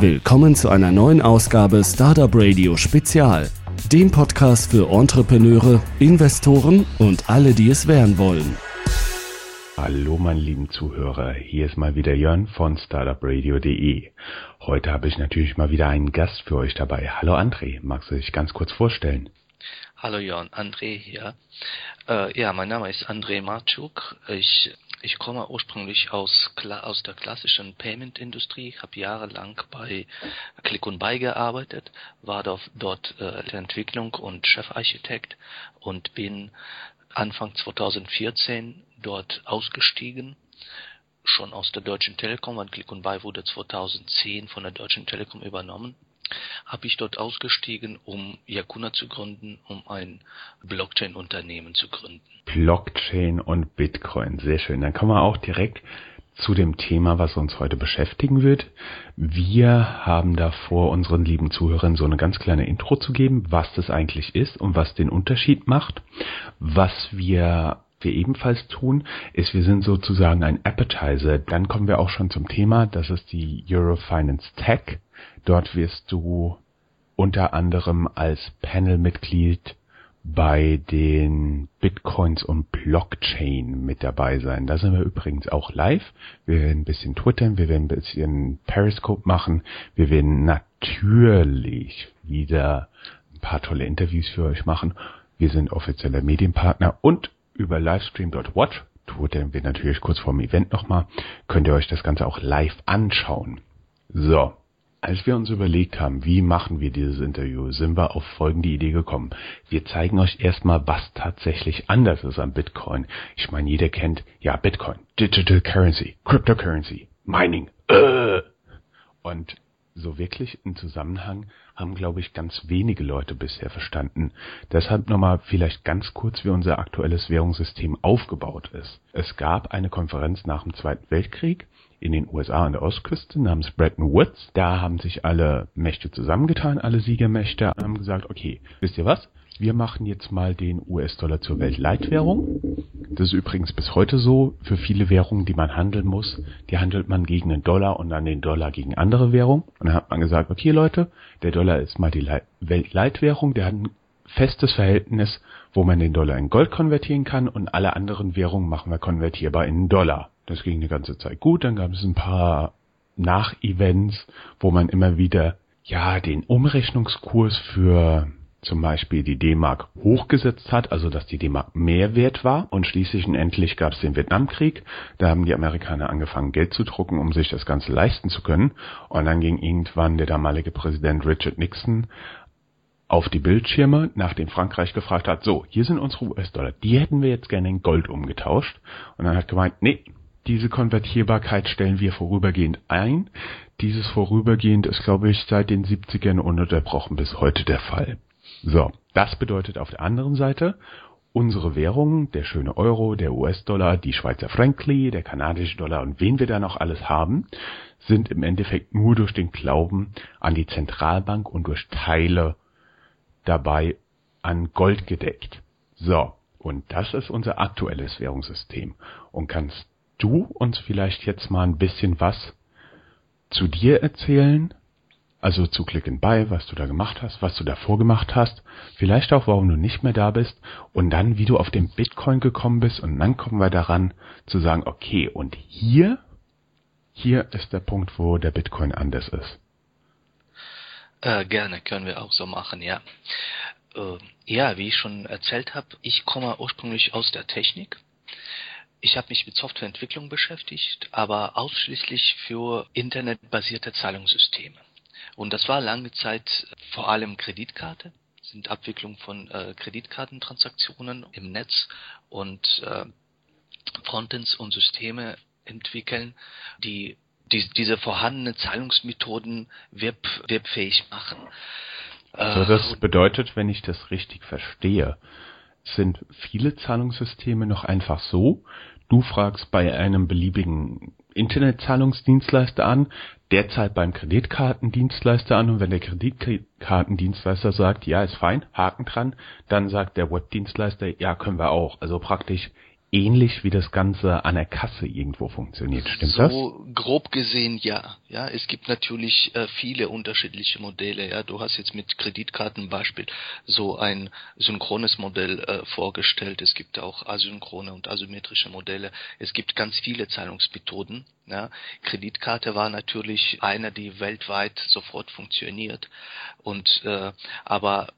Willkommen zu einer neuen Ausgabe Startup Radio Spezial, dem Podcast für Entrepreneure, Investoren und alle, die es werden wollen. Hallo meine lieben Zuhörer, hier ist mal wieder Jörn von startupradio.de. Heute habe ich natürlich mal wieder einen Gast für euch dabei. Hallo André, magst du dich ganz kurz vorstellen? Hallo Jörn, André hier. Äh, ja, mein Name ist André Marczuk. Ich ich komme ursprünglich aus, aus der klassischen Payment-Industrie, habe jahrelang bei Click und Buy gearbeitet, war dort, äh, Entwicklung und Chefarchitekt und bin Anfang 2014 dort ausgestiegen, schon aus der Deutschen Telekom, weil Click und Buy wurde 2010 von der Deutschen Telekom übernommen habe ich dort ausgestiegen, um Yakuna zu gründen, um ein Blockchain-Unternehmen zu gründen. Blockchain und Bitcoin, sehr schön. Dann kommen wir auch direkt zu dem Thema, was uns heute beschäftigen wird. Wir haben davor unseren lieben Zuhörern so eine ganz kleine Intro zu geben, was das eigentlich ist und was den Unterschied macht. Was wir wir ebenfalls tun, ist, wir sind sozusagen ein Appetizer. Dann kommen wir auch schon zum Thema, das ist die Eurofinance Tech. Dort wirst du unter anderem als Panelmitglied bei den Bitcoins und Blockchain mit dabei sein. Da sind wir übrigens auch live. Wir werden ein bisschen twittern, wir werden ein bisschen Periscope machen. Wir werden natürlich wieder ein paar tolle Interviews für euch machen. Wir sind offizieller Medienpartner und über livestream.watch twittern wir natürlich kurz vorm Event nochmal. Könnt ihr euch das Ganze auch live anschauen. So, als wir uns überlegt haben, wie machen wir dieses Interview, sind wir auf folgende Idee gekommen. Wir zeigen euch erstmal, was tatsächlich anders ist am Bitcoin. Ich meine, jeder kennt, ja, Bitcoin, Digital Currency, Cryptocurrency, Mining, äh. Und so wirklich einen Zusammenhang haben, glaube ich, ganz wenige Leute bisher verstanden. Deshalb nochmal vielleicht ganz kurz, wie unser aktuelles Währungssystem aufgebaut ist. Es gab eine Konferenz nach dem Zweiten Weltkrieg, in den USA an der Ostküste namens Bretton Woods. Da haben sich alle Mächte zusammengetan, alle Siegermächte, haben gesagt, okay, wisst ihr was? Wir machen jetzt mal den US-Dollar zur Weltleitwährung. Das ist übrigens bis heute so. Für viele Währungen, die man handeln muss, die handelt man gegen den Dollar und dann den Dollar gegen andere Währungen. Und dann hat man gesagt, okay Leute, der Dollar ist mal die Weltleitwährung, der hat ein festes Verhältnis, wo man den Dollar in Gold konvertieren kann und alle anderen Währungen machen wir konvertierbar in Dollar. Das ging eine ganze Zeit gut. Dann gab es ein paar Nach-Events, wo man immer wieder ja den Umrechnungskurs für zum Beispiel die D-Mark hochgesetzt hat, also dass die D-Mark mehr wert war. Und schließlich und endlich gab es den Vietnamkrieg. Da haben die Amerikaner angefangen, Geld zu drucken, um sich das Ganze leisten zu können. Und dann ging irgendwann der damalige Präsident Richard Nixon auf die Bildschirme, nachdem Frankreich gefragt hat, so, hier sind unsere US-Dollar, die hätten wir jetzt gerne in Gold umgetauscht. Und dann hat gemeint, nee, diese Konvertierbarkeit stellen wir vorübergehend ein. Dieses vorübergehend ist, glaube ich, seit den 70ern ununterbrochen bis heute der Fall. So, das bedeutet auf der anderen Seite, unsere Währungen, der schöne Euro, der US-Dollar, die Schweizer Frankli, der kanadische Dollar und wen wir da noch alles haben, sind im Endeffekt nur durch den Glauben an die Zentralbank und durch Teile dabei an Gold gedeckt. So, und das ist unser aktuelles Währungssystem. Und kannst du uns vielleicht jetzt mal ein bisschen was zu dir erzählen? Also zu Click and Buy, was du da gemacht hast, was du davor gemacht hast, vielleicht auch, warum du nicht mehr da bist und dann, wie du auf den Bitcoin gekommen bist und dann kommen wir daran zu sagen, okay, und hier, hier ist der Punkt, wo der Bitcoin anders ist. Äh, gerne, können wir auch so machen, ja. Äh, ja, wie ich schon erzählt habe, ich komme ursprünglich aus der Technik ich habe mich mit Softwareentwicklung beschäftigt, aber ausschließlich für internetbasierte Zahlungssysteme. Und das war lange Zeit vor allem Kreditkarte, sind Abwicklung von äh, Kreditkartentransaktionen im Netz und äh, Frontends und Systeme entwickeln, die, die diese vorhandenen Zahlungsmethoden web, webfähig machen. Also das bedeutet, wenn ich das richtig verstehe, sind viele Zahlungssysteme noch einfach so, du fragst bei einem beliebigen Internetzahlungsdienstleister an, der zahlt beim Kreditkartendienstleister an und wenn der Kreditkartendienstleister sagt, ja, ist fein, Haken dran, dann sagt der Webdienstleister, ja, können wir auch. Also praktisch ähnlich wie das Ganze an der Kasse irgendwo funktioniert. Stimmt so das? So grob gesehen ja. Ja, es gibt natürlich äh, viele unterschiedliche Modelle. Ja, du hast jetzt mit Kreditkartenbeispiel so ein synchrones Modell äh, vorgestellt. Es gibt auch asynchrone und asymmetrische Modelle. Es gibt ganz viele Zahlungsmethoden. Ja, Kreditkarte war natürlich eine, die weltweit sofort funktioniert. Und äh, aber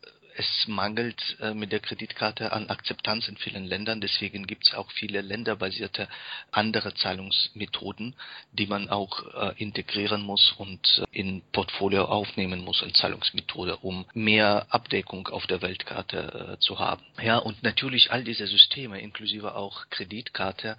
es mangelt äh, mit der Kreditkarte an Akzeptanz in vielen Ländern. Deswegen gibt es auch viele länderbasierte andere Zahlungsmethoden, die man auch äh, integrieren muss und äh, in Portfolio aufnehmen muss als Zahlungsmethode, um mehr Abdeckung auf der Weltkarte äh, zu haben. Ja, und natürlich all diese Systeme, inklusive auch Kreditkarte,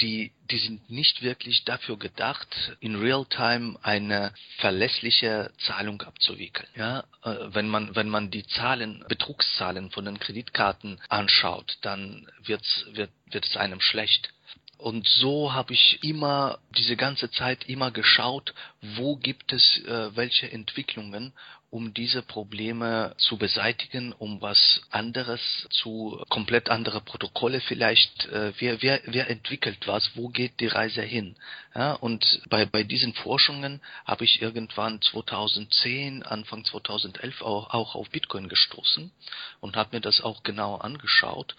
die, die sind nicht wirklich dafür gedacht, in Realtime eine verlässliche Zahlung abzuwickeln. Ja, äh, wenn man, wenn man die Zahlen, Betrugszahlen von den Kreditkarten anschaut, dann wird's, wird, wird es einem schlecht. Und so habe ich immer diese ganze Zeit immer geschaut, wo gibt es äh, welche Entwicklungen um diese Probleme zu beseitigen, um was anderes zu, komplett andere Protokolle vielleicht, äh, wer, wer, wer entwickelt was, wo geht die Reise hin? Ja, und bei, bei diesen Forschungen habe ich irgendwann 2010, Anfang 2011 auch, auch auf Bitcoin gestoßen und habe mir das auch genau angeschaut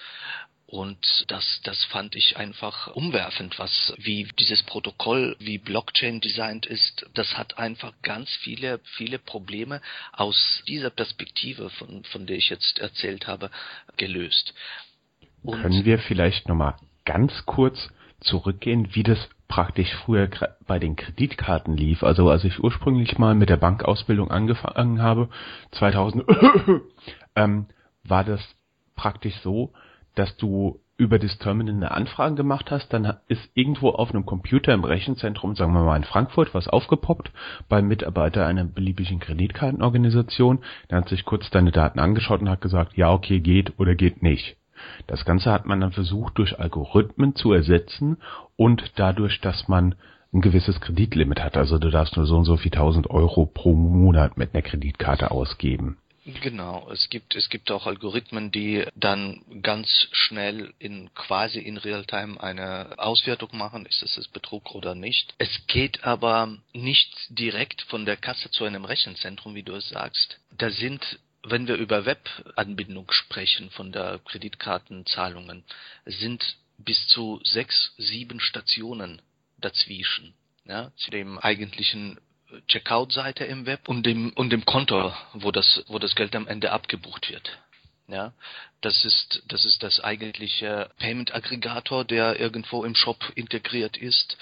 und das, das fand ich einfach umwerfend, was, wie dieses Protokoll, wie Blockchain designt ist. Das hat einfach ganz viele, viele Probleme aus dieser Perspektive, von, von der ich jetzt erzählt habe, gelöst. Und Können wir vielleicht nochmal ganz kurz zurückgehen, wie das praktisch früher bei den Kreditkarten lief. Also als ich ursprünglich mal mit der Bankausbildung angefangen habe, 2000, ähm, war das praktisch so, dass du über das Terminal eine Anfrage gemacht hast, dann ist irgendwo auf einem Computer im Rechenzentrum, sagen wir mal in Frankfurt, was aufgepoppt beim Mitarbeiter einer beliebigen Kreditkartenorganisation. Der hat sich kurz deine Daten angeschaut und hat gesagt, ja, okay, geht oder geht nicht. Das Ganze hat man dann versucht durch Algorithmen zu ersetzen und dadurch, dass man ein gewisses Kreditlimit hat. Also du darfst nur so und so viel tausend Euro pro Monat mit einer Kreditkarte ausgeben. Genau, es gibt es gibt auch Algorithmen, die dann ganz schnell in quasi in Realtime eine Auswertung machen, ist es Betrug oder nicht. Es geht aber nicht direkt von der Kasse zu einem Rechenzentrum, wie du es sagst. Da sind wenn wir über Webanbindung sprechen von der Kreditkartenzahlungen, sind bis zu sechs, sieben Stationen dazwischen, ja, zu dem eigentlichen Checkout-Seite im Web und dem, und dem Konto, wo das, wo das Geld am Ende abgebucht wird. Ja, das ist, das ist das eigentliche Payment-Aggregator, der irgendwo im Shop integriert ist.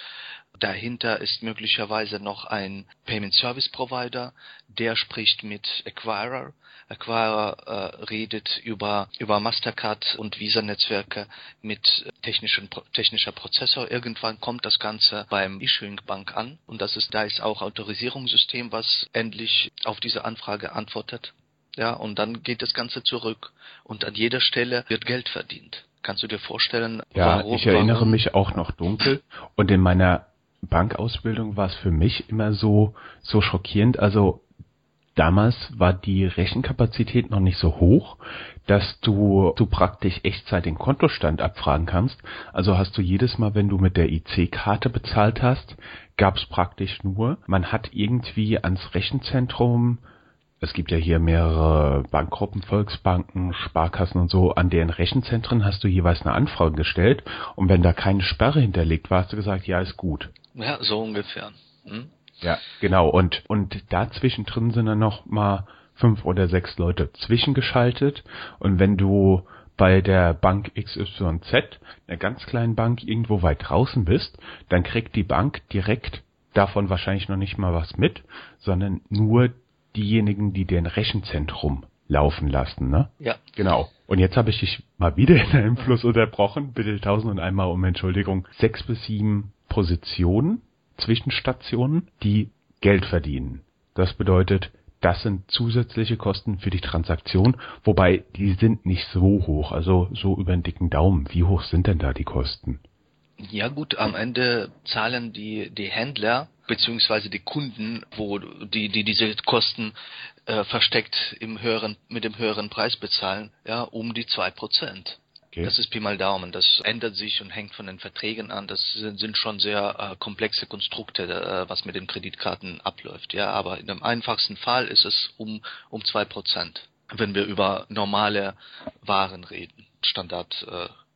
Dahinter ist möglicherweise noch ein Payment Service Provider, der spricht mit Acquirer. Acquirer äh, redet über, über Mastercard und Visa-Netzwerke mit technischen, technischer Prozessor. Irgendwann kommt das Ganze beim Issuing Bank an und das ist, da ist auch Autorisierungssystem, was endlich auf diese Anfrage antwortet. Ja, und dann geht das Ganze zurück und an jeder Stelle wird Geld verdient. Kannst du dir vorstellen? Ja, warum, ich erinnere warum? mich auch noch dunkel und in meiner Bankausbildung war es für mich immer so, so schockierend. Also damals war die Rechenkapazität noch nicht so hoch, dass du, du praktisch Echtzeit den Kontostand abfragen kannst. Also hast du jedes Mal, wenn du mit der IC-Karte bezahlt hast, gab es praktisch nur, man hat irgendwie ans Rechenzentrum es gibt ja hier mehrere Bankgruppen, Volksbanken, Sparkassen und so, an deren Rechenzentren hast du jeweils eine Anfrage gestellt und wenn da keine Sperre hinterlegt war, hast du gesagt, ja, ist gut. Ja, so ungefähr. Hm? Ja, genau. Und, und dazwischen drin sind dann noch mal fünf oder sechs Leute zwischengeschaltet. Und wenn du bei der Bank XYZ, einer ganz kleinen Bank, irgendwo weit draußen bist, dann kriegt die Bank direkt davon wahrscheinlich noch nicht mal was mit, sondern nur diejenigen, die den Rechenzentrum laufen lassen, ne? Ja. Genau. Und jetzt habe ich dich mal wieder in deinem Fluss unterbrochen. Bitte tausend und einmal um Entschuldigung. Sechs bis sieben Positionen, Zwischenstationen, die Geld verdienen. Das bedeutet, das sind zusätzliche Kosten für die Transaktion, wobei die sind nicht so hoch, also so über den dicken Daumen. Wie hoch sind denn da die Kosten? Ja gut, am Ende zahlen die, die Händler beziehungsweise die Kunden, wo die, die diese Kosten äh, versteckt im höheren, mit dem höheren Preis bezahlen, ja, um die zwei Prozent. Okay. Das ist Pi mal Daumen. Das ändert sich und hängt von den Verträgen an. Das sind, schon sehr äh, komplexe Konstrukte, äh, was mit den Kreditkarten abläuft. Ja, aber in dem einfachsten Fall ist es um um zwei Prozent, wenn wir über normale Waren reden, Standardkonstruktionen. Äh,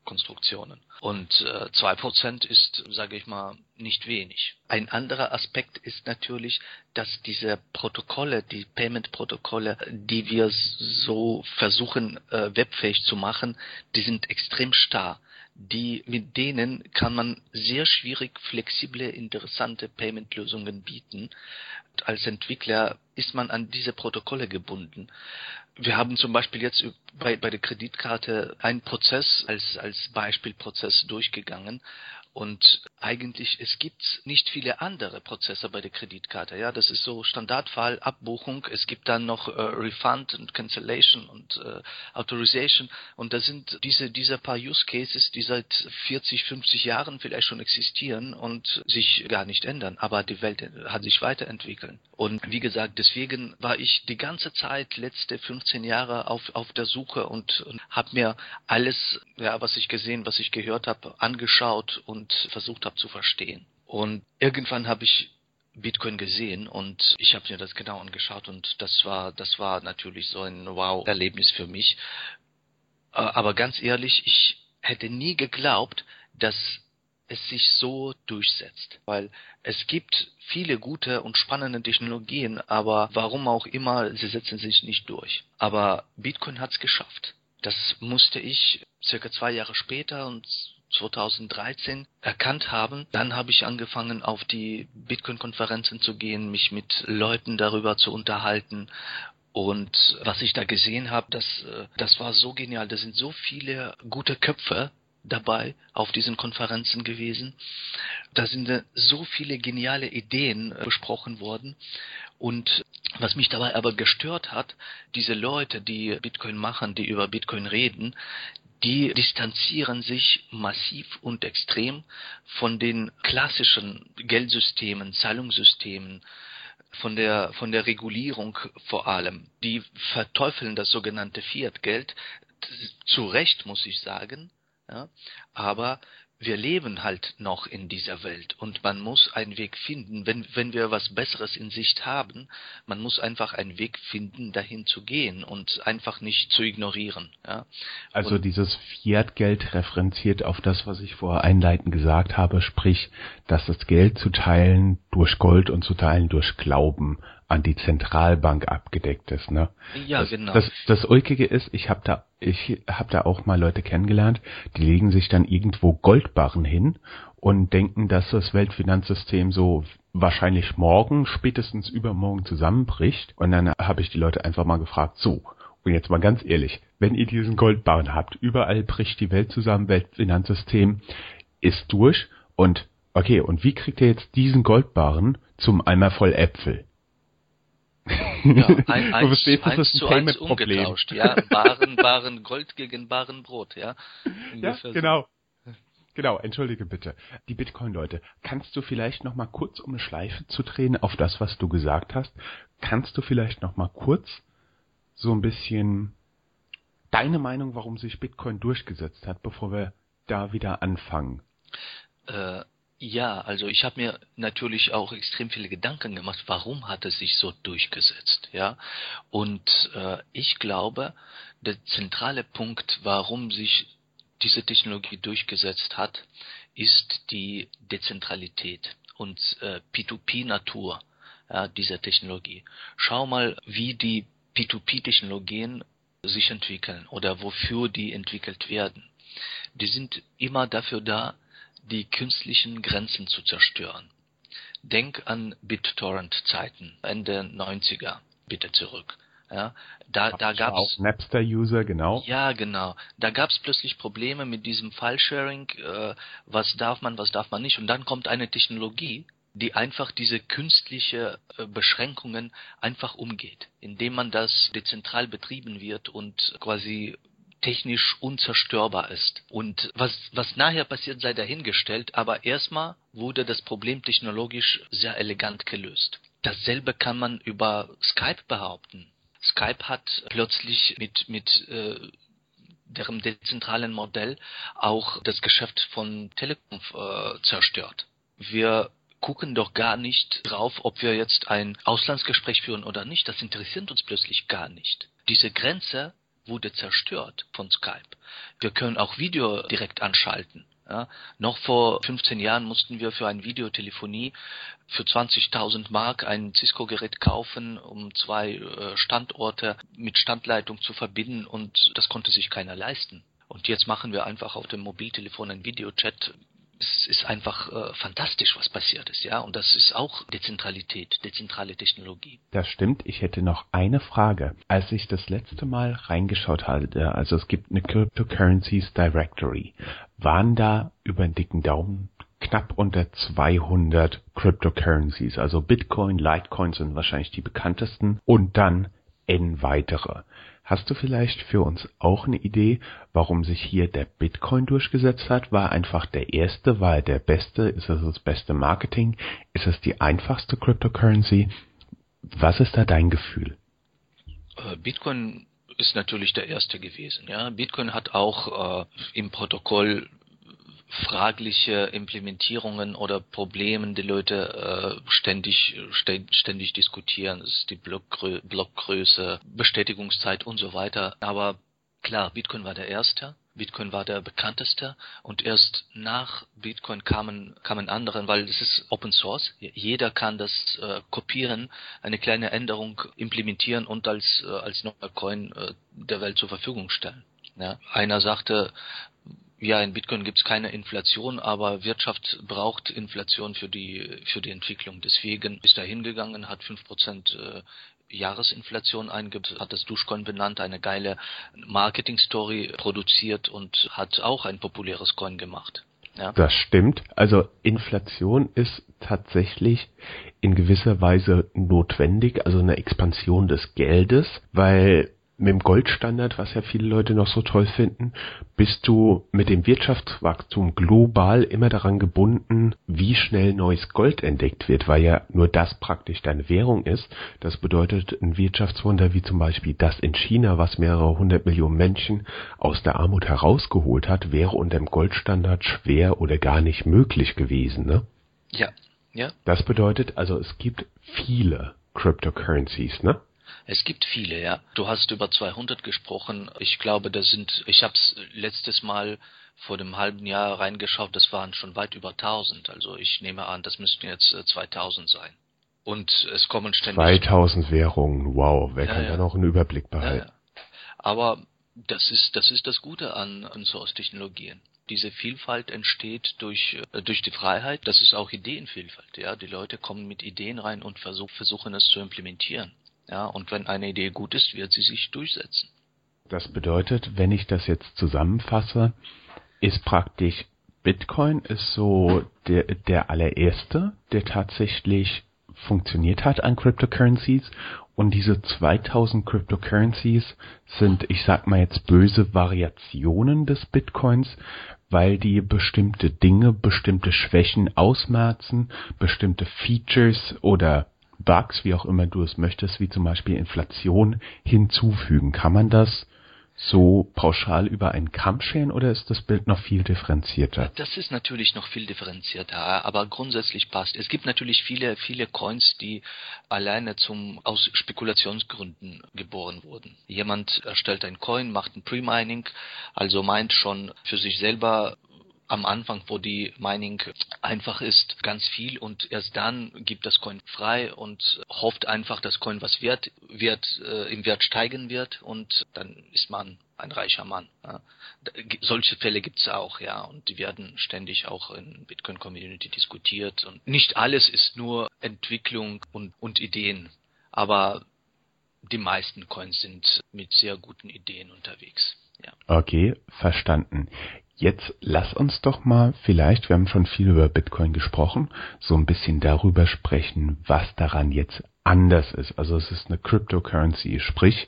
und äh, zwei äh, Prozent ist, sage ich mal, nicht wenig. Ein anderer Aspekt ist natürlich, dass diese Protokolle, die Payment-Protokolle, die wir so versuchen äh, webfähig zu machen, die sind extrem starr. Die, mit denen kann man sehr schwierig flexible, interessante Payment-Lösungen bieten. Als Entwickler ist man an diese Protokolle gebunden. Wir haben zum Beispiel jetzt bei, bei der Kreditkarte einen Prozess als, als Beispielprozess durchgegangen und eigentlich, es gibt nicht viele andere Prozesse bei der Kreditkarte. Ja, das ist so Standardfall, Abbuchung. Es gibt dann noch äh, Refund und Cancellation und äh, Authorization. Und da sind diese, diese paar Use Cases, die seit 40, 50 Jahren vielleicht schon existieren und sich gar nicht ändern. Aber die Welt hat sich weiterentwickelt. Und wie gesagt, deswegen war ich die ganze Zeit, letzte 15 Jahre auf, auf der Suche und, und habe mir alles, ja, was ich gesehen, was ich gehört habe, angeschaut und und versucht habe zu verstehen. Und irgendwann habe ich Bitcoin gesehen und ich habe mir das genau angeschaut und das war das war natürlich so ein Wow-Erlebnis für mich. Äh, aber ganz ehrlich, ich hätte nie geglaubt, dass es sich so durchsetzt, weil es gibt viele gute und spannende Technologien, aber warum auch immer, sie setzen sich nicht durch. Aber Bitcoin hat es geschafft. Das musste ich circa zwei Jahre später und 2013 erkannt haben. Dann habe ich angefangen, auf die Bitcoin-Konferenzen zu gehen, mich mit Leuten darüber zu unterhalten. Und was ich da gesehen habe, das, äh, das war so genial. Da sind so viele gute Köpfe dabei auf diesen Konferenzen gewesen. Da sind so viele geniale Ideen äh, besprochen worden. Und was mich dabei aber gestört hat, diese Leute, die Bitcoin machen, die über Bitcoin reden, die distanzieren sich massiv und extrem von den klassischen Geldsystemen, Zahlungssystemen, von der, von der Regulierung vor allem. Die verteufeln das sogenannte Fiat-Geld, zu Recht muss ich sagen, ja, aber wir leben halt noch in dieser Welt und man muss einen Weg finden, wenn, wenn wir was Besseres in Sicht haben, man muss einfach einen Weg finden, dahin zu gehen und einfach nicht zu ignorieren. Ja? Also und dieses Fiat-Geld referenziert auf das, was ich vorher einleitend gesagt habe, sprich, dass das Geld zu teilen durch Gold und zu teilen durch Glauben an die Zentralbank abgedeckt ist. Ne? Ja, das, genau. Das, das Ulkige ist, ich habe da, ich habe da auch mal Leute kennengelernt, die legen sich dann irgendwo Goldbarren hin und denken, dass das Weltfinanzsystem so wahrscheinlich morgen, spätestens übermorgen zusammenbricht. Und dann habe ich die Leute einfach mal gefragt, so, und jetzt mal ganz ehrlich, wenn ihr diesen Goldbarren habt, überall bricht die Welt zusammen, Weltfinanzsystem ist durch und okay, und wie kriegt ihr jetzt diesen Goldbarren zum Eimer voll Äpfel? Ja, ein, eins, verstehst, eins zu eins umgetauscht, ja. Baren, Baren Gold gegen Baren Brot, ja. ja, genau. Genau, entschuldige bitte. Die Bitcoin-Leute, kannst du vielleicht noch mal kurz, um eine Schleife zu drehen auf das, was du gesagt hast, kannst du vielleicht noch mal kurz so ein bisschen deine Meinung, warum sich Bitcoin durchgesetzt hat, bevor wir da wieder anfangen? Äh, ja, also ich habe mir natürlich auch extrem viele Gedanken gemacht, warum hat es sich so durchgesetzt, ja? Und äh, ich glaube, der zentrale Punkt, warum sich diese Technologie durchgesetzt hat, ist die Dezentralität und äh, P2P-Natur ja, dieser Technologie. Schau mal, wie die P2P-Technologien sich entwickeln oder wofür die entwickelt werden. Die sind immer dafür da, die künstlichen Grenzen zu zerstören. Denk an BitTorrent-Zeiten, Ende 90er, bitte zurück. Ja, da, da gab's Napster-User, genau. Ja, genau. Da gab's plötzlich Probleme mit diesem File-Sharing. Äh, was darf man, was darf man nicht? Und dann kommt eine Technologie, die einfach diese künstliche äh, Beschränkungen einfach umgeht, indem man das dezentral betrieben wird und quasi technisch unzerstörbar ist. Und was, was nachher passiert, sei dahingestellt, aber erstmal wurde das Problem technologisch sehr elegant gelöst. Dasselbe kann man über Skype behaupten. Skype hat plötzlich mit, mit äh, deren dezentralen Modell auch das Geschäft von Telekom äh, zerstört. Wir gucken doch gar nicht drauf, ob wir jetzt ein Auslandsgespräch führen oder nicht. Das interessiert uns plötzlich gar nicht. Diese Grenze wurde zerstört von Skype. Wir können auch Video direkt anschalten. Ja, noch vor 15 Jahren mussten wir für eine Videotelefonie für 20.000 Mark ein Cisco-Gerät kaufen, um zwei äh, Standorte mit Standleitung zu verbinden und das konnte sich keiner leisten. Und jetzt machen wir einfach auf dem Mobiltelefon einen Videochat es ist einfach äh, fantastisch, was passiert ist, ja. Und das ist auch Dezentralität, dezentrale Technologie. Das stimmt. Ich hätte noch eine Frage. Als ich das letzte Mal reingeschaut hatte, also es gibt eine Cryptocurrencies Directory, waren da über den dicken Daumen knapp unter 200 Cryptocurrencies, also Bitcoin, Litecoin sind wahrscheinlich die bekanntesten und dann n weitere. Hast du vielleicht für uns auch eine Idee, warum sich hier der Bitcoin durchgesetzt hat? War einfach der erste, war er der beste? Ist es das beste Marketing? Ist es die einfachste Cryptocurrency? Was ist da dein Gefühl? Äh, Bitcoin ist natürlich der erste gewesen. Ja, Bitcoin hat auch äh, im Protokoll fragliche Implementierungen oder Problemen die Leute äh, ständig ständig diskutieren. Das ist die Blockgrö Blockgröße, Bestätigungszeit und so weiter. Aber klar, Bitcoin war der erste. Bitcoin war der bekannteste und erst nach Bitcoin kamen kamen andere, weil es ist Open Source. Jeder kann das äh, kopieren, eine kleine Änderung implementieren und als äh, als neuer Coin äh, der Welt zur Verfügung stellen. Ja. Einer sagte, ja, in Bitcoin gibt es keine Inflation, aber Wirtschaft braucht Inflation für die für die Entwicklung. Deswegen ist er hingegangen, hat fünf Prozent äh, Jahresinflation eingibt, hat das Duschcoin benannt, eine geile Marketing-Story produziert und hat auch ein populäres Coin gemacht. Ja. Das stimmt. Also Inflation ist tatsächlich in gewisser Weise notwendig, also eine Expansion des Geldes, weil mit dem Goldstandard, was ja viele Leute noch so toll finden, bist du mit dem Wirtschaftswachstum global immer daran gebunden, wie schnell neues Gold entdeckt wird, weil ja nur das praktisch deine Währung ist. Das bedeutet ein Wirtschaftswunder wie zum Beispiel das in China, was mehrere hundert Millionen Menschen aus der Armut herausgeholt hat, wäre unter dem Goldstandard schwer oder gar nicht möglich gewesen, ne? Ja, ja. Das bedeutet also, es gibt viele Cryptocurrencies, ne? Es gibt viele, ja. Du hast über 200 gesprochen. Ich glaube, das sind, ich habe es letztes Mal vor dem halben Jahr reingeschaut, das waren schon weit über 1000. Also ich nehme an, das müssten jetzt 2000 äh, sein. Und es kommen ständig... 2000 Währungen, wow, wer ja, kann ja. da noch einen Überblick behalten? Ja, Aber das ist, das ist das Gute an, an Source-Technologien diese Vielfalt entsteht durch, äh, durch die Freiheit. Das ist auch Ideenvielfalt. Ja, die Leute kommen mit Ideen rein und versuch, versuchen es zu implementieren. Ja, und wenn eine Idee gut ist, wird sie sich durchsetzen. Das bedeutet, wenn ich das jetzt zusammenfasse, ist praktisch Bitcoin ist so der, der allererste, der tatsächlich funktioniert hat an Cryptocurrencies und diese 2000 Cryptocurrencies sind, ich sag mal jetzt böse Variationen des Bitcoins, weil die bestimmte Dinge, bestimmte Schwächen ausmerzen, bestimmte Features oder Bugs, wie auch immer du es möchtest, wie zum Beispiel Inflation hinzufügen. Kann man das so pauschal über einen Kamm scheren oder ist das Bild noch viel differenzierter? Das ist natürlich noch viel differenzierter, aber grundsätzlich passt. Es gibt natürlich viele, viele Coins, die alleine zum, aus Spekulationsgründen geboren wurden. Jemand erstellt ein Coin, macht ein Pre-Mining, also meint schon für sich selber am Anfang, wo die Mining einfach ist, ganz viel und erst dann gibt das Coin frei und hofft einfach, dass Coin was wert wird, äh, im Wert steigen wird und dann ist man ein reicher Mann. Ja. Solche Fälle gibt's auch, ja, und die werden ständig auch in Bitcoin Community diskutiert und nicht alles ist nur Entwicklung und, und Ideen, aber die meisten Coins sind mit sehr guten Ideen unterwegs. Ja. Okay, verstanden. Jetzt lass uns doch mal vielleicht, wir haben schon viel über Bitcoin gesprochen, so ein bisschen darüber sprechen, was daran jetzt anders ist. Also es ist eine Cryptocurrency, sprich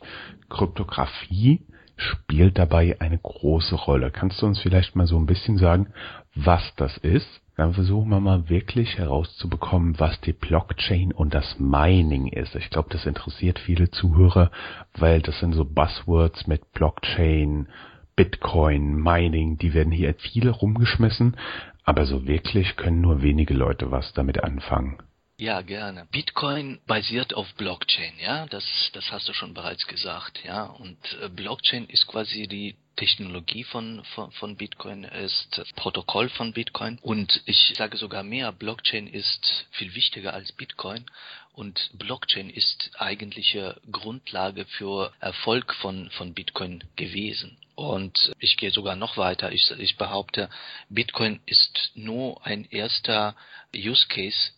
Kryptographie spielt dabei eine große Rolle. Kannst du uns vielleicht mal so ein bisschen sagen, was das ist? Dann versuchen wir mal wirklich herauszubekommen, was die Blockchain und das Mining ist. Ich glaube, das interessiert viele Zuhörer, weil das sind so Buzzwords mit Blockchain, Bitcoin, Mining, die werden hier viele rumgeschmissen, aber so wirklich können nur wenige Leute was damit anfangen. Ja, gerne. Bitcoin basiert auf Blockchain, ja, das, das hast du schon bereits gesagt, ja. Und äh, Blockchain ist quasi die Technologie von, von, von Bitcoin, ist das Protokoll von Bitcoin. Und ich sage sogar mehr, Blockchain ist viel wichtiger als Bitcoin. Und Blockchain ist eigentliche Grundlage für Erfolg von, von Bitcoin gewesen. Und ich gehe sogar noch weiter. Ich, ich behaupte, Bitcoin ist nur ein erster Use Case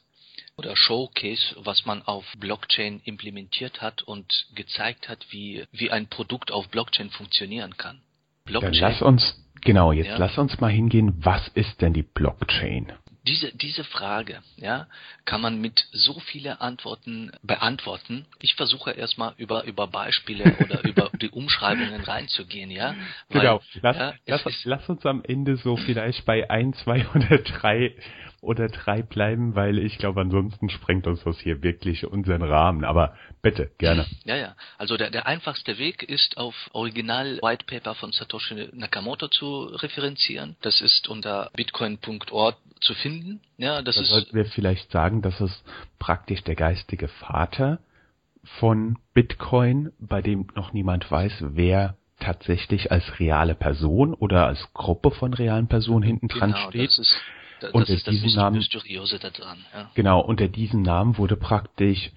oder Showcase, was man auf Blockchain implementiert hat und gezeigt hat, wie, wie ein Produkt auf Blockchain funktionieren kann. Blockchain. Dann lass uns, genau, jetzt ja. lass uns mal hingehen, was ist denn die Blockchain? Diese, diese Frage, ja, kann man mit so viele Antworten beantworten. Ich versuche erstmal über, über Beispiele oder über die Umschreibungen reinzugehen, ja. Weil, genau. Lass, ja, lass, lass uns am Ende so vielleicht bei ein, zwei oder drei oder drei bleiben, weil ich glaube, ansonsten sprengt uns das hier wirklich unseren Rahmen. Aber bitte, gerne. Ja, ja. Also der, der einfachste Weg ist, auf Original White Paper von Satoshi Nakamoto zu referenzieren. Das ist unter bitcoin.org zu finden. Ja, das da ist. Sollten wir vielleicht sagen, dass es praktisch der geistige Vater von Bitcoin, bei dem noch niemand weiß, wer tatsächlich als reale Person oder als Gruppe von realen Personen hinten dran genau, steht. Das ist, das unter ist das diesem Namen, Mysteriöse daran. Ja. Genau, unter diesem Namen wurde praktisch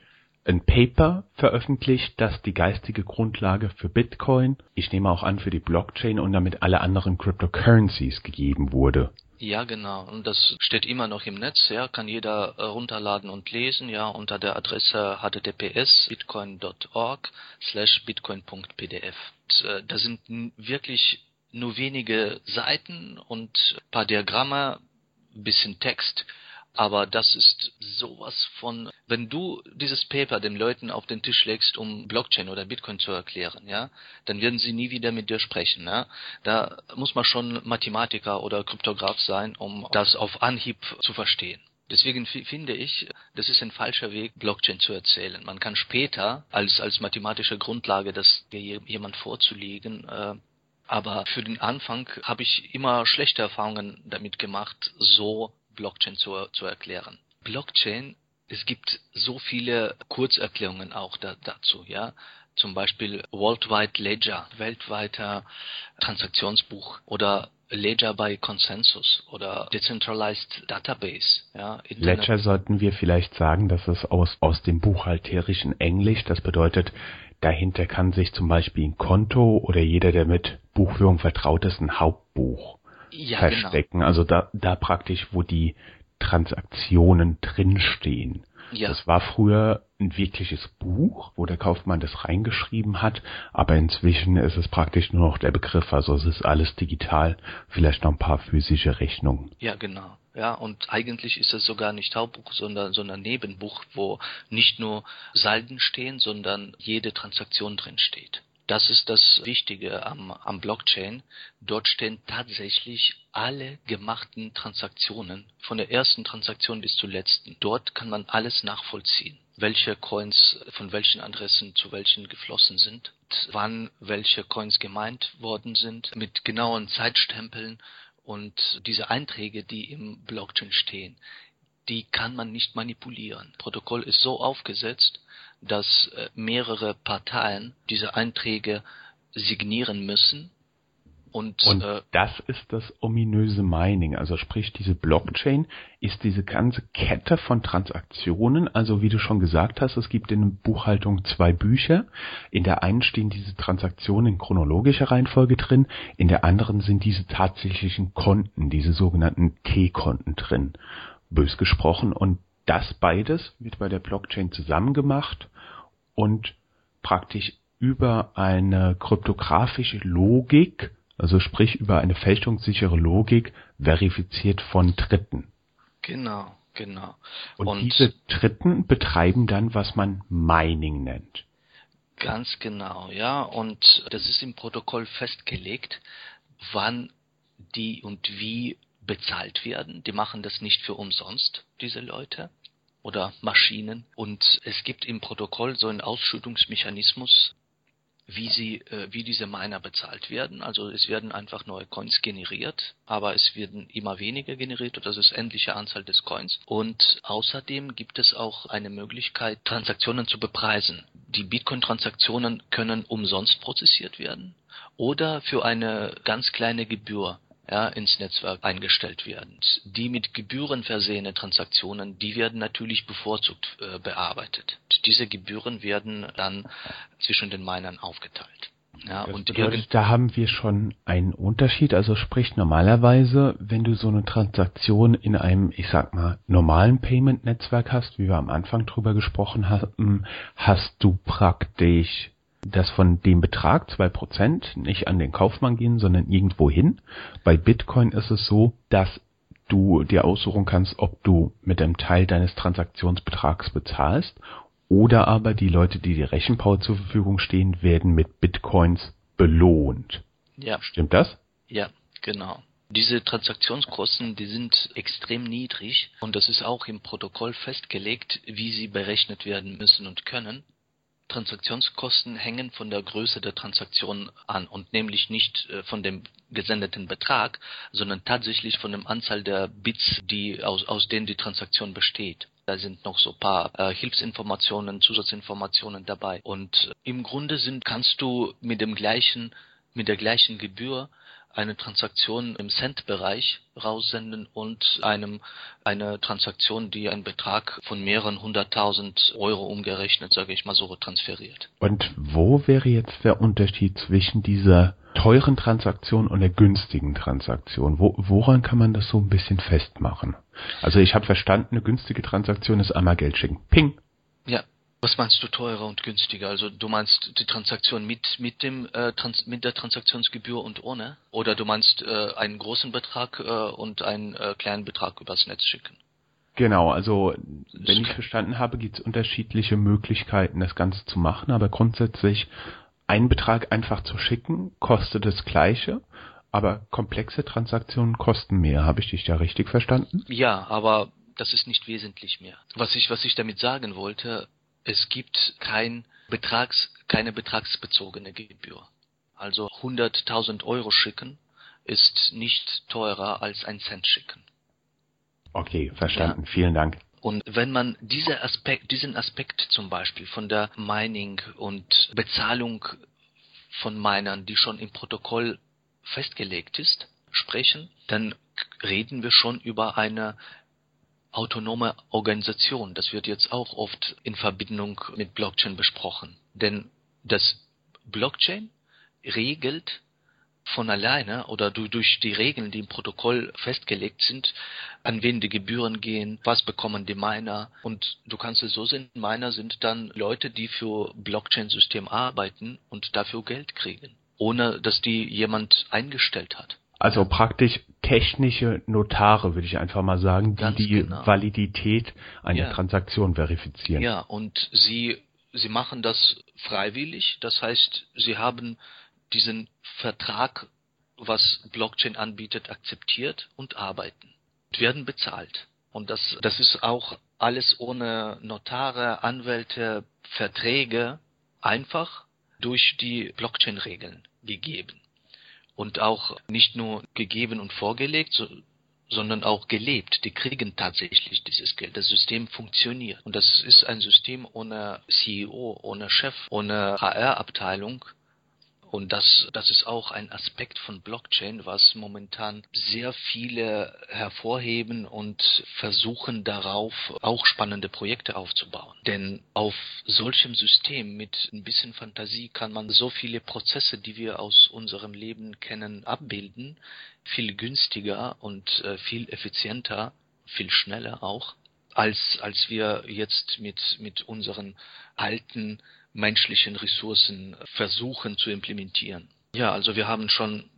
ein Paper veröffentlicht, das die geistige Grundlage für Bitcoin, ich nehme auch an für die Blockchain und damit alle anderen Cryptocurrencies gegeben wurde. Ja, genau. Und das steht immer noch im Netz, ja, kann jeder äh, runterladen und lesen, ja, unter der Adresse https bitcoin.org slash bitcoin.pdf. Äh, da sind wirklich nur wenige Seiten und paar Diagramme, bisschen Text, aber das ist sowas von, wenn du dieses Paper den Leuten auf den Tisch legst, um Blockchain oder Bitcoin zu erklären, ja, dann werden sie nie wieder mit dir sprechen, ja. Da muss man schon Mathematiker oder Kryptograph sein, um das auf Anhieb zu verstehen. Deswegen finde ich, das ist ein falscher Weg, Blockchain zu erzählen. Man kann später als, als mathematische Grundlage das jemand vorzulegen, äh, aber für den Anfang habe ich immer schlechte Erfahrungen damit gemacht, so Blockchain zu, zu erklären. Blockchain, es gibt so viele Kurzerklärungen auch da, dazu, ja. Zum Beispiel Worldwide Ledger, weltweiter Transaktionsbuch oder Ledger by Consensus oder Decentralized Database. Ja, Ledger sollten wir vielleicht sagen, dass es aus, aus dem buchhalterischen Englisch, das bedeutet, dahinter kann sich zum Beispiel ein Konto oder jeder, der mit Buchführung vertraut ist, ein Hauptbuch ja, genau. verstecken. Genau. Also da, da praktisch, wo die Transaktionen drinstehen. Ja. Das war früher ein wirkliches Buch, wo der Kaufmann das reingeschrieben hat, aber inzwischen ist es praktisch nur noch der Begriff, also es ist alles digital, vielleicht noch ein paar physische Rechnungen. Ja, genau. Ja, und eigentlich ist es sogar nicht Hauptbuch, sondern, sondern Nebenbuch, wo nicht nur Salden stehen, sondern jede Transaktion drin steht. Das ist das Wichtige am, am Blockchain. Dort stehen tatsächlich alle gemachten Transaktionen, von der ersten Transaktion bis zur letzten. Dort kann man alles nachvollziehen welche Coins von welchen Adressen zu welchen geflossen sind, wann welche Coins gemeint worden sind, mit genauen Zeitstempeln und diese Einträge, die im Blockchain stehen, die kann man nicht manipulieren. Protokoll ist so aufgesetzt, dass äh, mehrere Parteien diese Einträge signieren müssen. Und, und äh, das ist das ominöse Mining, also sprich diese Blockchain ist diese ganze Kette von Transaktionen, also wie du schon gesagt hast, es gibt in der Buchhaltung zwei Bücher, in der einen stehen diese Transaktionen in chronologischer Reihenfolge drin, in der anderen sind diese tatsächlichen Konten, diese sogenannten T-Konten drin, bös gesprochen. Und das beides wird bei der Blockchain zusammengemacht und praktisch über eine kryptografische Logik, also sprich über eine fälschungssichere Logik, verifiziert von Dritten. Genau, genau. Und, und diese Dritten betreiben dann, was man Mining nennt. Ganz genau, ja. Und das ist im Protokoll festgelegt, wann die und wie bezahlt werden. Die machen das nicht für umsonst, diese Leute oder Maschinen. Und es gibt im Protokoll so einen Ausschüttungsmechanismus, wie sie, äh, wie diese Miner bezahlt werden. Also es werden einfach neue Coins generiert, aber es werden immer weniger generiert und das ist endliche Anzahl des Coins. Und außerdem gibt es auch eine Möglichkeit, Transaktionen zu bepreisen. Die Bitcoin-Transaktionen können umsonst prozessiert werden oder für eine ganz kleine Gebühr ja, ins Netzwerk eingestellt werden. Die mit Gebühren versehene Transaktionen, die werden natürlich bevorzugt äh, bearbeitet. Diese Gebühren werden dann zwischen den Minern aufgeteilt. Ja, das und bedeutet, da haben wir schon einen Unterschied. Also sprich normalerweise, wenn du so eine Transaktion in einem, ich sag mal, normalen Payment-Netzwerk hast, wie wir am Anfang drüber gesprochen haben, hast du praktisch dass von dem Betrag zwei Prozent nicht an den Kaufmann gehen, sondern irgendwo hin. Bei Bitcoin ist es so, dass du dir aussuchen kannst, ob du mit einem Teil deines Transaktionsbetrags bezahlst oder aber die Leute, die die Rechenpower zur Verfügung stehen, werden mit Bitcoins belohnt. Ja. Stimmt das? Ja, genau. Diese Transaktionskosten, die sind extrem niedrig und das ist auch im Protokoll festgelegt, wie sie berechnet werden müssen und können. Transaktionskosten hängen von der Größe der Transaktion an und nämlich nicht äh, von dem gesendeten Betrag, sondern tatsächlich von der Anzahl der Bits, die aus, aus denen die Transaktion besteht. Da sind noch so paar äh, Hilfsinformationen, Zusatzinformationen dabei. Und im Grunde sind kannst du mit dem gleichen mit der gleichen Gebühr eine Transaktion im Cent-Bereich raussenden und einem eine Transaktion, die einen Betrag von mehreren hunderttausend Euro umgerechnet, sage ich mal so, transferiert. Und wo wäre jetzt der Unterschied zwischen dieser teuren Transaktion und der günstigen Transaktion? Wo, woran kann man das so ein bisschen festmachen? Also ich habe verstanden, eine günstige Transaktion ist einmal Geld schicken. Ping. Ja, was meinst du teurer und günstiger? Also du meinst die Transaktion mit mit dem äh, Trans mit der Transaktionsgebühr und ohne? Oder du meinst äh, einen großen Betrag äh, und einen äh, kleinen Betrag übers Netz schicken? Genau, also wenn ich verstanden habe, gibt es unterschiedliche Möglichkeiten, das Ganze zu machen, aber grundsätzlich einen Betrag einfach zu schicken, kostet das gleiche, aber komplexe Transaktionen kosten mehr. Habe ich dich da richtig verstanden? Ja, aber das ist nicht wesentlich mehr. Was ich, was ich damit sagen wollte, es gibt kein Betrags, keine betragsbezogene Gebühr. Also 100.000 Euro schicken ist nicht teurer als ein Cent schicken. Okay, verstanden. Ja. Vielen Dank. Und wenn man diese Aspekt, diesen Aspekt zum Beispiel von der Mining und Bezahlung von Minern, die schon im Protokoll festgelegt ist, sprechen, dann reden wir schon über eine autonome Organisation. Das wird jetzt auch oft in Verbindung mit Blockchain besprochen. Denn das Blockchain regelt von alleine oder durch die Regeln, die im Protokoll festgelegt sind, an wen die Gebühren gehen, was bekommen die Miner. Und du kannst es so sehen, Miner sind dann Leute, die für Blockchain-System arbeiten und dafür Geld kriegen, ohne dass die jemand eingestellt hat. Also praktisch technische Notare, würde ich einfach mal sagen, die Ganz die genau. Validität einer ja. Transaktion verifizieren. Ja, und sie, sie machen das freiwillig. Das heißt, sie haben diesen Vertrag, was Blockchain anbietet, akzeptiert und arbeiten. Und werden bezahlt. Und das, das ist auch alles ohne Notare, Anwälte, Verträge einfach durch die Blockchain-Regeln gegeben und auch nicht nur gegeben und vorgelegt, so, sondern auch gelebt. Die kriegen tatsächlich dieses Geld. Das System funktioniert. Und das ist ein System ohne CEO, ohne Chef, ohne HR-Abteilung, und das, das ist auch ein Aspekt von Blockchain, was momentan sehr viele hervorheben und versuchen darauf auch spannende Projekte aufzubauen. Denn auf solchem System mit ein bisschen Fantasie kann man so viele Prozesse, die wir aus unserem Leben kennen, abbilden, viel günstiger und äh, viel effizienter, viel schneller auch, als, als wir jetzt mit, mit unseren alten menschlichen Ressourcen versuchen zu implementieren. Ja, also wir haben schon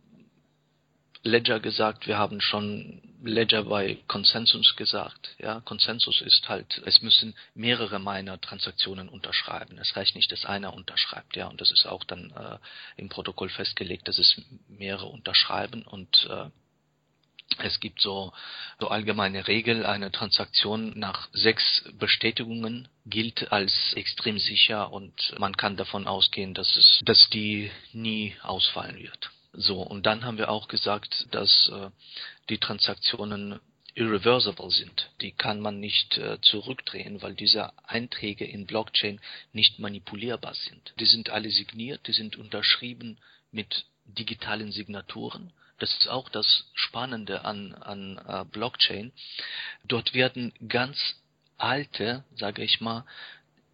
Ledger gesagt, wir haben schon Ledger bei Consensus gesagt. Ja, Consensus ist halt, es müssen mehrere Miner Transaktionen unterschreiben. Es reicht nicht, dass einer unterschreibt. Ja, und das ist auch dann äh, im Protokoll festgelegt, dass es mehrere unterschreiben und äh, Es gibt so, so allgemeine Regel, eine Transaktion nach sechs Bestätigungen gilt als extrem sicher und man kann davon ausgehen, dass es, dass die nie ausfallen wird. So, und dann haben wir auch gesagt, dass äh, die Transaktionen irreversible sind. Die kann man nicht äh, zurückdrehen, weil diese Einträge in Blockchain nicht manipulierbar sind. Die sind alle signiert, die sind unterschrieben mit digitalen Signaturen. Das ist auch das Spannende an, an äh, Blockchain. Dort werden ganz alte, sage ich mal,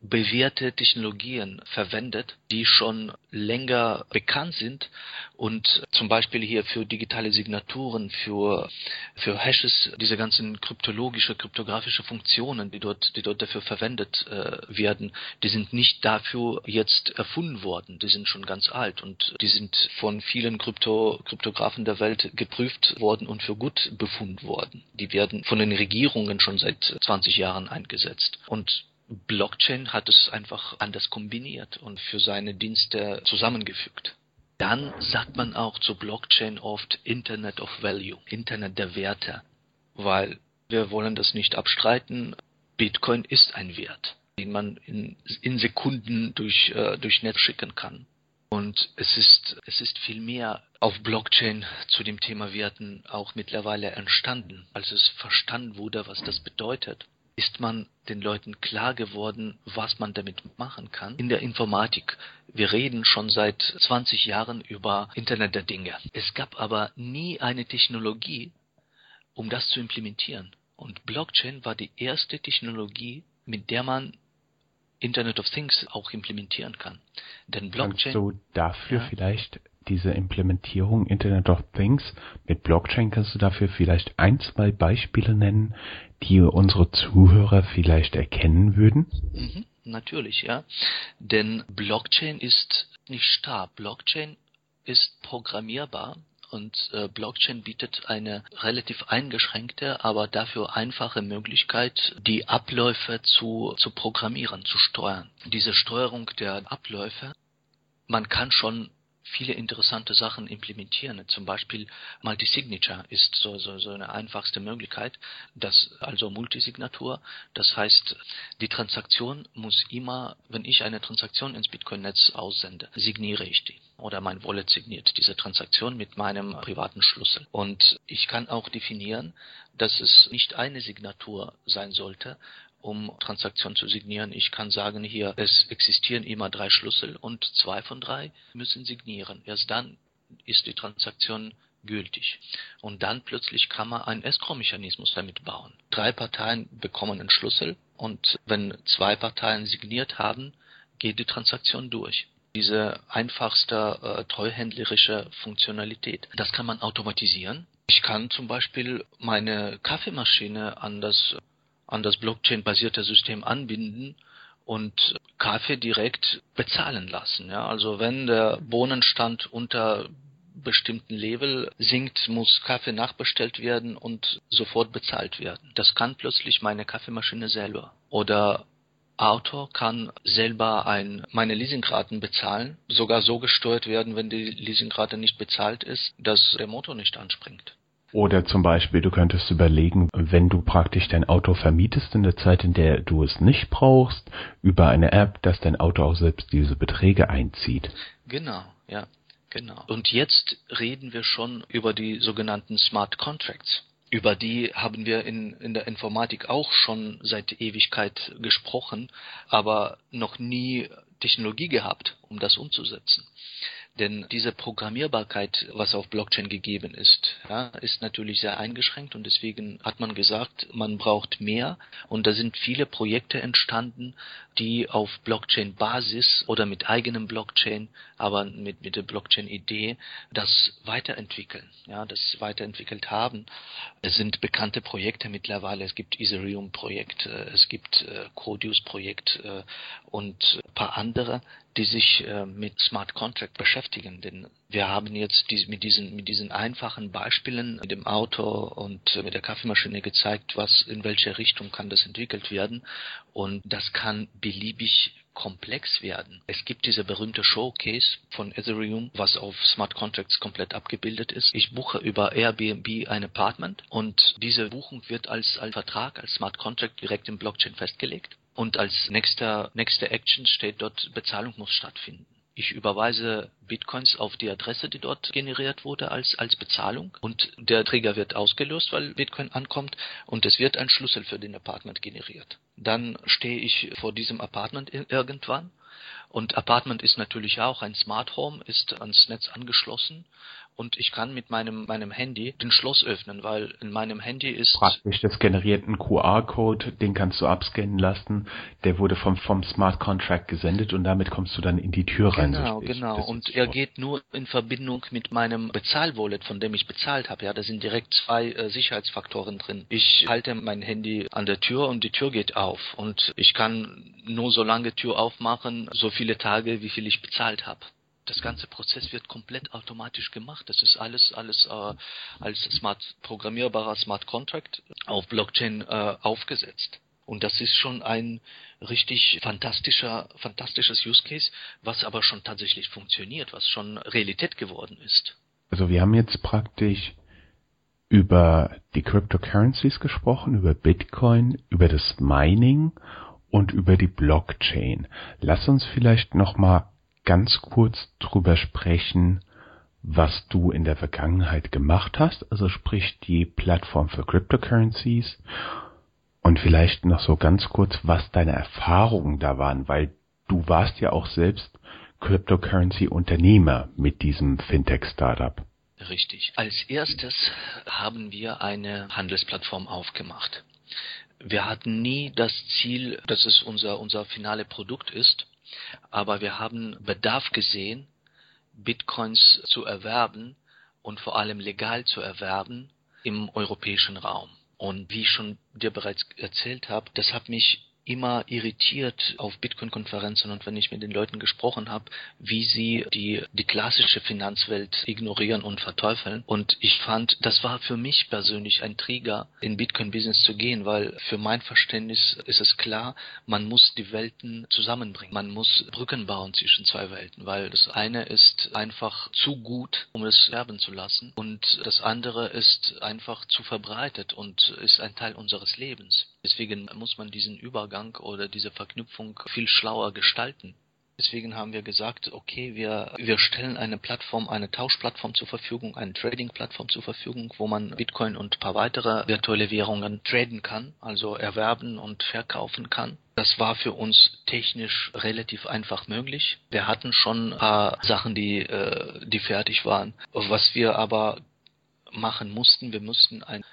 bewährte Technologien verwendet, die schon länger bekannt sind und zum Beispiel hier für digitale Signaturen, für, für Hashes, diese ganzen kryptologische, kryptografische Funktionen, die dort, die dort dafür verwendet äh, werden, die sind nicht dafür jetzt erfunden worden, die sind schon ganz alt und die sind von vielen Krypto, Kryptografen der Welt geprüft worden und für gut befunden worden. Die werden von den Regierungen schon seit 20 Jahren eingesetzt. Und Blockchain hat es einfach anders kombiniert und für seine Dienste zusammengefügt. Dann sagt man auch zu Blockchain oft Internet of Value, Internet der Werte, weil wir wollen das nicht abstreiten. Bitcoin ist ein Wert, den man in, in Sekunden durch, äh, durch Netz schicken kann. Und es ist, es ist viel mehr auf Blockchain zu dem Thema Werten auch mittlerweile entstanden, als es verstanden wurde, was das bedeutet ist man den Leuten klar geworden, was man damit machen kann. In der Informatik, wir reden schon seit 20 Jahren über Internet der Dinge. Es gab aber nie eine Technologie, um das zu implementieren. Und Blockchain war die erste Technologie, mit der man Internet of Things auch implementieren kann. Denn Blockchain. Kannst du dafür ja, vielleicht diese Implementierung Internet of Things mit Blockchain, kannst du dafür vielleicht ein, zwei Beispiele nennen, die unsere Zuhörer vielleicht erkennen würden? Mhm, natürlich, ja. Denn Blockchain ist nicht starr. Blockchain ist programmierbar und äh, Blockchain bietet eine relativ eingeschränkte, aber dafür einfache Möglichkeit, die Abläufe zu, zu programmieren, zu steuern. Diese Steuerung der Abläufe, man kann schon viele interessante Sachen implementieren. Zum Beispiel Multisignature ist so, so, so eine einfachste Möglichkeit, das, also Multisignatur. Das heißt, die Transaktion muss immer, wenn ich eine Transaktion ins Bitcoin-Netz aussende, signiere ich die oder mein Wallet signiert diese Transaktion mit meinem privaten Schlüssel. Und ich kann auch definieren, dass es nicht eine Signatur sein sollte, um Transaktionen zu signieren. Ich kann sagen hier, es existieren immer drei Schlüssel und zwei von drei müssen signieren. Erst dann ist die Transaktion gültig. Und dann plötzlich kann man einen Escrow-Mechanismus damit bauen. Drei Parteien bekommen einen Schlüssel und wenn zwei Parteien signiert haben, geht die Transaktion durch. Diese einfachste äh, treuhändlerische Funktionalität. Das kann man automatisieren. Ich kann zum Beispiel meine Kaffeemaschine an das an das Blockchain-basierte System anbinden und Kaffee direkt bezahlen lassen. Ja, also wenn der Bohnenstand unter bestimmten Level sinkt, muss Kaffee nachbestellt werden und sofort bezahlt werden. Das kann plötzlich meine Kaffeemaschine selber. Oder Auto kann selber ein, meine Leasingraten bezahlen, sogar so gesteuert werden, wenn die Leasingrate nicht bezahlt ist, dass der Motor nicht anspringt. Oder zum Beispiel, du könntest überlegen, wenn du praktisch dein Auto vermietest in der Zeit, in der du es nicht brauchst, über eine App, dass dein Auto auch selbst diese Beträge einzieht. Genau, ja, genau. Und jetzt reden wir schon über die sogenannten Smart Contracts. Über die haben wir in, in der Informatik auch schon seit Ewigkeit gesprochen, aber noch nie Technologie gehabt, um das umzusetzen. Denn diese Programmierbarkeit, was auf Blockchain gegeben ist, ja, ist natürlich sehr eingeschränkt und deswegen hat man gesagt, man braucht mehr und da sind viele Projekte entstanden, die auf Blockchain-Basis oder mit eigenem Blockchain, aber mit, mit der Blockchain-Idee das weiterentwickeln, ja, das weiterentwickelt haben. Es sind bekannte Projekte mittlerweile, es gibt Ethereum-Projekt, es gibt äh, Codius-Projekt äh, und ein paar andere, die sich äh, mit Smart Contract beschäftigen. Denn wir haben jetzt die, mit, diesen, mit diesen einfachen Beispielen mit dem Auto und äh, mit der Kaffeemaschine gezeigt, was in welche Richtung kann das entwickelt werden. Und das kann beliebig komplex werden. Es gibt diese berühmte Showcase von Ethereum, was auf Smart Contracts komplett abgebildet ist. Ich buche über Airbnb ein Apartment und diese Buchung wird als, als Vertrag, als Smart Contract direkt im Blockchain festgelegt. Und als nächster, nächste Action steht dort, Bezahlung muss stattfinden. Ich überweise Bitcoins auf die Adresse, die dort generiert wurde, als, als Bezahlung. Und der Träger wird ausgelöst, weil Bitcoin ankommt. Und es wird ein Schlüssel für den Apartment generiert. Dann stehe ich vor diesem Apartment irgendwann. Und Apartment ist natürlich auch ein Smart Home, ist ans Netz angeschlossen und ich kann mit meinem, meinem Handy den Schloss öffnen, weil in meinem Handy ist... Praktisch das generierten QR-Code, den kannst du abscannen lassen, der wurde vom, vom Smart Contract gesendet und damit kommst du dann in die Tür rein. Genau, genau. Und er geht nur in Verbindung mit meinem Bezahlwallet, von dem ich bezahlt habe. Ja, da sind direkt zwei äh, Sicherheitsfaktoren drin. Ich halte mein Handy an der Tür und die Tür geht auf und ich kann nur so lange Tür aufmachen, so viele Tage, wie viel ich bezahlt habe das ganze Prozess wird komplett automatisch gemacht. Das ist alles alles äh, als smart programmierbarer Smart Contract auf Blockchain äh, aufgesetzt. Und das ist schon ein richtig fantastischer, fantastisches Use Case, was aber schon tatsächlich funktioniert, was schon Realität geworden ist. Also wir haben jetzt praktisch über die Cryptocurrencies gesprochen, über Bitcoin, über das Mining und über die Blockchain. Lass uns vielleicht nochmal ganz kurz drüber sprechen, was du in der Vergangenheit gemacht hast, also sprich die Plattform für Cryptocurrencies und vielleicht noch so ganz kurz, was deine Erfahrungen da waren, weil du warst ja auch selbst Cryptocurrency-Unternehmer mit diesem Fintech-Startup. Richtig. Als erstes haben wir eine Handelsplattform aufgemacht. Wir hatten nie das Ziel, dass es unser, unser finale Produkt ist, aber wir haben Bedarf gesehen, Bitcoins zu erwerben und vor allem legal zu erwerben im europäischen Raum. Und wie ich schon dir bereits erzählt habe, das hat mich immer irritiert auf Bitcoin-Konferenzen und wenn ich mit den Leuten gesprochen habe, wie sie die, die klassische Finanzwelt ignorieren und verteufeln. Und ich fand, das war für mich persönlich ein Trigger, in Bitcoin-Business zu gehen, weil für mein Verständnis ist es klar, man muss die Welten zusammenbringen. Man muss Brücken bauen zwischen zwei Welten, weil das eine ist einfach zu gut, um es sterben zu lassen und das andere ist einfach zu verbreitet und ist ein Teil unseres Lebens. Deswegen muss man diesen Übergang oder diese Verknüpfung viel schlauer gestalten. Deswegen haben wir gesagt, okay, wir, wir stellen eine Plattform, eine Tauschplattform zur Verfügung, eine Trading-Plattform zur Verfügung, wo man Bitcoin und ein paar weitere virtuelle Währungen traden kann, also erwerben und verkaufen kann. Das war für uns technisch relativ einfach möglich. Wir hatten schon ein paar Sachen, die, äh, die fertig waren. Was wir aber machen mussten, wir mussten ein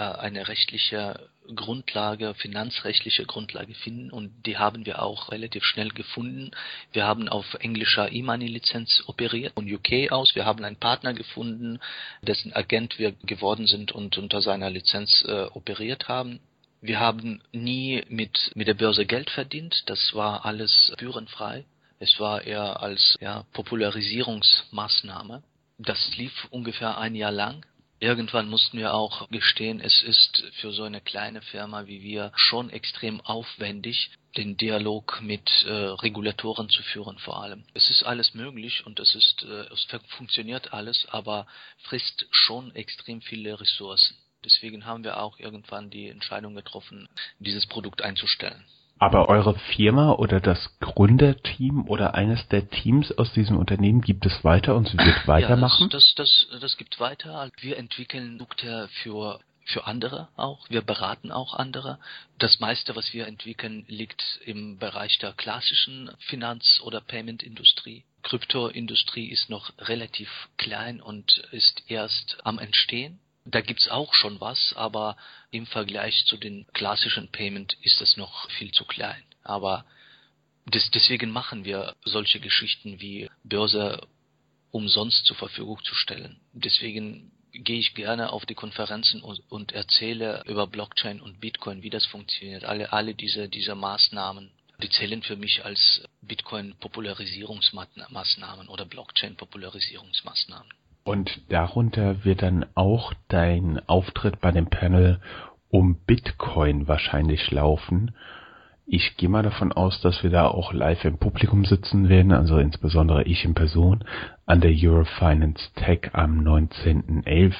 eine rechtliche Grundlage, finanzrechtliche Grundlage finden und die haben wir auch relativ schnell gefunden. Wir haben auf englischer E-Money-Lizenz operiert von UK aus. Wir haben einen Partner gefunden, dessen Agent wir geworden sind und unter seiner Lizenz äh, operiert haben. Wir haben nie mit, mit der Börse Geld verdient. Das war alles gebührenfrei. Es war eher als ja, Popularisierungsmaßnahme. Das lief ungefähr ein Jahr lang Irgendwann mussten wir auch gestehen, es ist für so eine kleine Firma wie wir schon extrem aufwendig, den Dialog mit äh, Regulatoren zu führen vor allem. Es ist alles möglich und es ist äh, es funktioniert alles, aber frisst schon extrem viele Ressourcen. Deswegen haben wir auch irgendwann die Entscheidung getroffen, dieses Produkt einzustellen. Aber eure Firma oder das Gründerteam oder eines der Teams aus diesem Unternehmen gibt es weiter und wird weitermachen? Ja, das, das, das, das gibt weiter. Wir entwickeln Produkte für für andere auch. Wir beraten auch andere. Das meiste, was wir entwickeln, liegt im Bereich der klassischen Finanz- oder Payment-Industrie. Kryptoindustrie ist noch relativ klein und ist erst am Entstehen. Da gibt's auch schon was, aber im Vergleich zu den klassischen Payment ist es noch viel zu klein. Aber des, deswegen machen wir solche Geschichten wie Börse umsonst zur Verfügung zu stellen. Deswegen gehe ich gerne auf die Konferenzen und, und, erzähle über Blockchain und Bitcoin, wie das funktioniert. Alle, alle diese, diese Maßnahmen, die zählen für mich als Bitcoin-Popularisierungsmaßnahmen oder Blockchain-Popularisierungsmaßnahmen. Und darunter wird dann auch dein Auftritt bei dem Panel um Bitcoin wahrscheinlich laufen. Ich gehe mal davon aus, dass wir da auch live im Publikum sitzen werden, also insbesondere ich in Person, an der Eurofinance Tech am 19.11.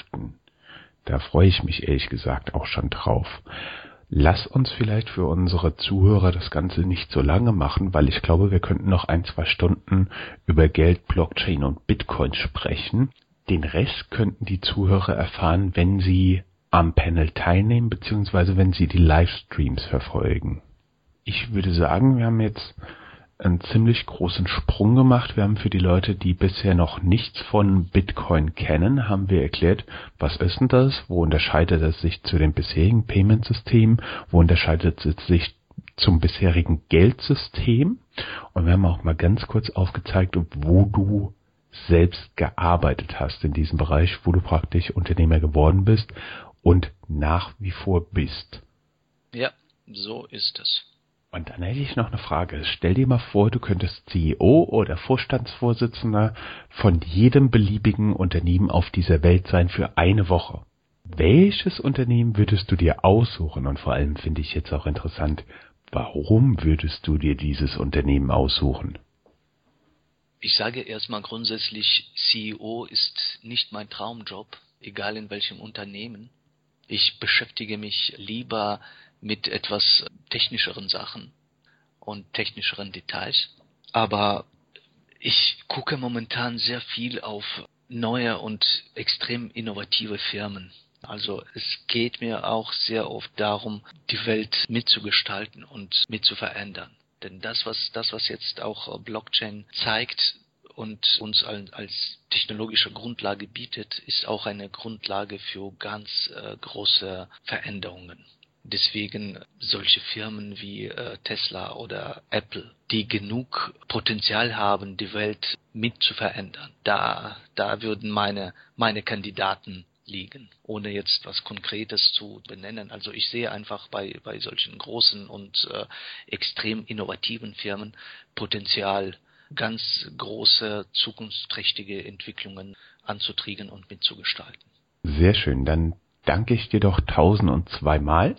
Da freue ich mich ehrlich gesagt auch schon drauf. Lass uns vielleicht für unsere Zuhörer das Ganze nicht so lange machen, weil ich glaube, wir könnten noch ein, zwei Stunden über Geld, Blockchain und Bitcoin sprechen. Den Rest könnten die Zuhörer erfahren, wenn sie am Panel teilnehmen, beziehungsweise wenn sie die Livestreams verfolgen. Ich würde sagen, wir haben jetzt einen ziemlich großen Sprung gemacht. Wir haben für die Leute, die bisher noch nichts von Bitcoin kennen, haben wir erklärt, was ist denn das, wo unterscheidet es sich zu den bisherigen Payment-Systemen, wo unterscheidet es sich zum bisherigen Geldsystem und wir haben auch mal ganz kurz aufgezeigt, wo du selbst gearbeitet hast in diesem Bereich, wo du praktisch Unternehmer geworden bist und nach wie vor bist. Ja, so ist es. Und dann hätte ich noch eine Frage. Stell dir mal vor, du könntest CEO oder Vorstandsvorsitzender von jedem beliebigen Unternehmen auf dieser Welt sein für eine Woche. Welches Unternehmen würdest du dir aussuchen? Und vor allem finde ich jetzt auch interessant, warum würdest du dir dieses Unternehmen aussuchen? Ich sage erstmal grundsätzlich, CEO ist nicht mein Traumjob, egal in welchem Unternehmen. Ich beschäftige mich lieber mit etwas technischeren Sachen und technischeren Details. Aber ich gucke momentan sehr viel auf neue und extrem innovative Firmen. Also es geht mir auch sehr oft darum, die Welt mitzugestalten und mitzuverändern. Denn das, was, das, was jetzt auch Blockchain zeigt und uns als technologische Grundlage bietet, ist auch eine Grundlage für ganz äh, große Veränderungen. Deswegen solche Firmen wie äh, Tesla oder Apple, die genug Potenzial haben, die Welt mit zu verändern. Da, da würden meine, meine Kandidaten liegen, ohne jetzt was Konkretes zu benennen. Also ich sehe einfach bei, bei solchen großen und äh, extrem innovativen Firmen Potenzial, ganz große, zukunftsträchtige Entwicklungen anzutriegen und mitzugestalten. Sehr schön. Dann danke ich dir doch tausend und zweimal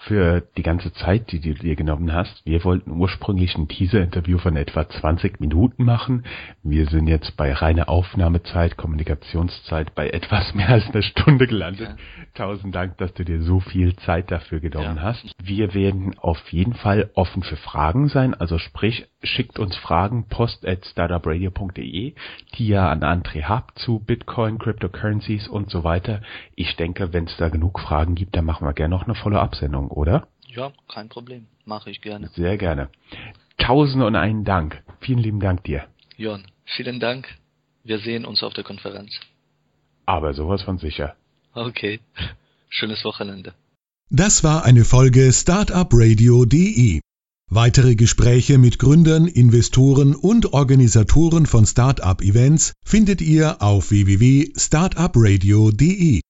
für die ganze Zeit, die du dir genommen hast. Wir wollten ursprünglich ein Teaser-Interview von etwa 20 Minuten machen. Wir sind jetzt bei reiner Aufnahmezeit, Kommunikationszeit bei etwas mehr als einer Stunde gelandet. Ja. Tausend Dank, dass du dir so viel Zeit dafür genommen ja. hast. Wir werden auf jeden Fall offen für Fragen sein. Also sprich, schickt uns Fragen post at startupradio.de, die ja an André Hub zu Bitcoin, Cryptocurrencies und so weiter. Ich denke, wenn es da genug Fragen gibt, dann machen wir gerne noch eine Follow-up-Sendung oder? Ja, kein Problem. Mache ich gerne. Sehr gerne. Tausende und einen Dank. Vielen lieben Dank dir. Jon, vielen Dank. Wir sehen uns auf der Konferenz. Aber sowas von sicher. Okay. Schönes Wochenende. Das war eine Folge Startupradio.de. Weitere Gespräche mit Gründern, Investoren und Organisatoren von Startup-Events findet ihr auf www.startupradio.de.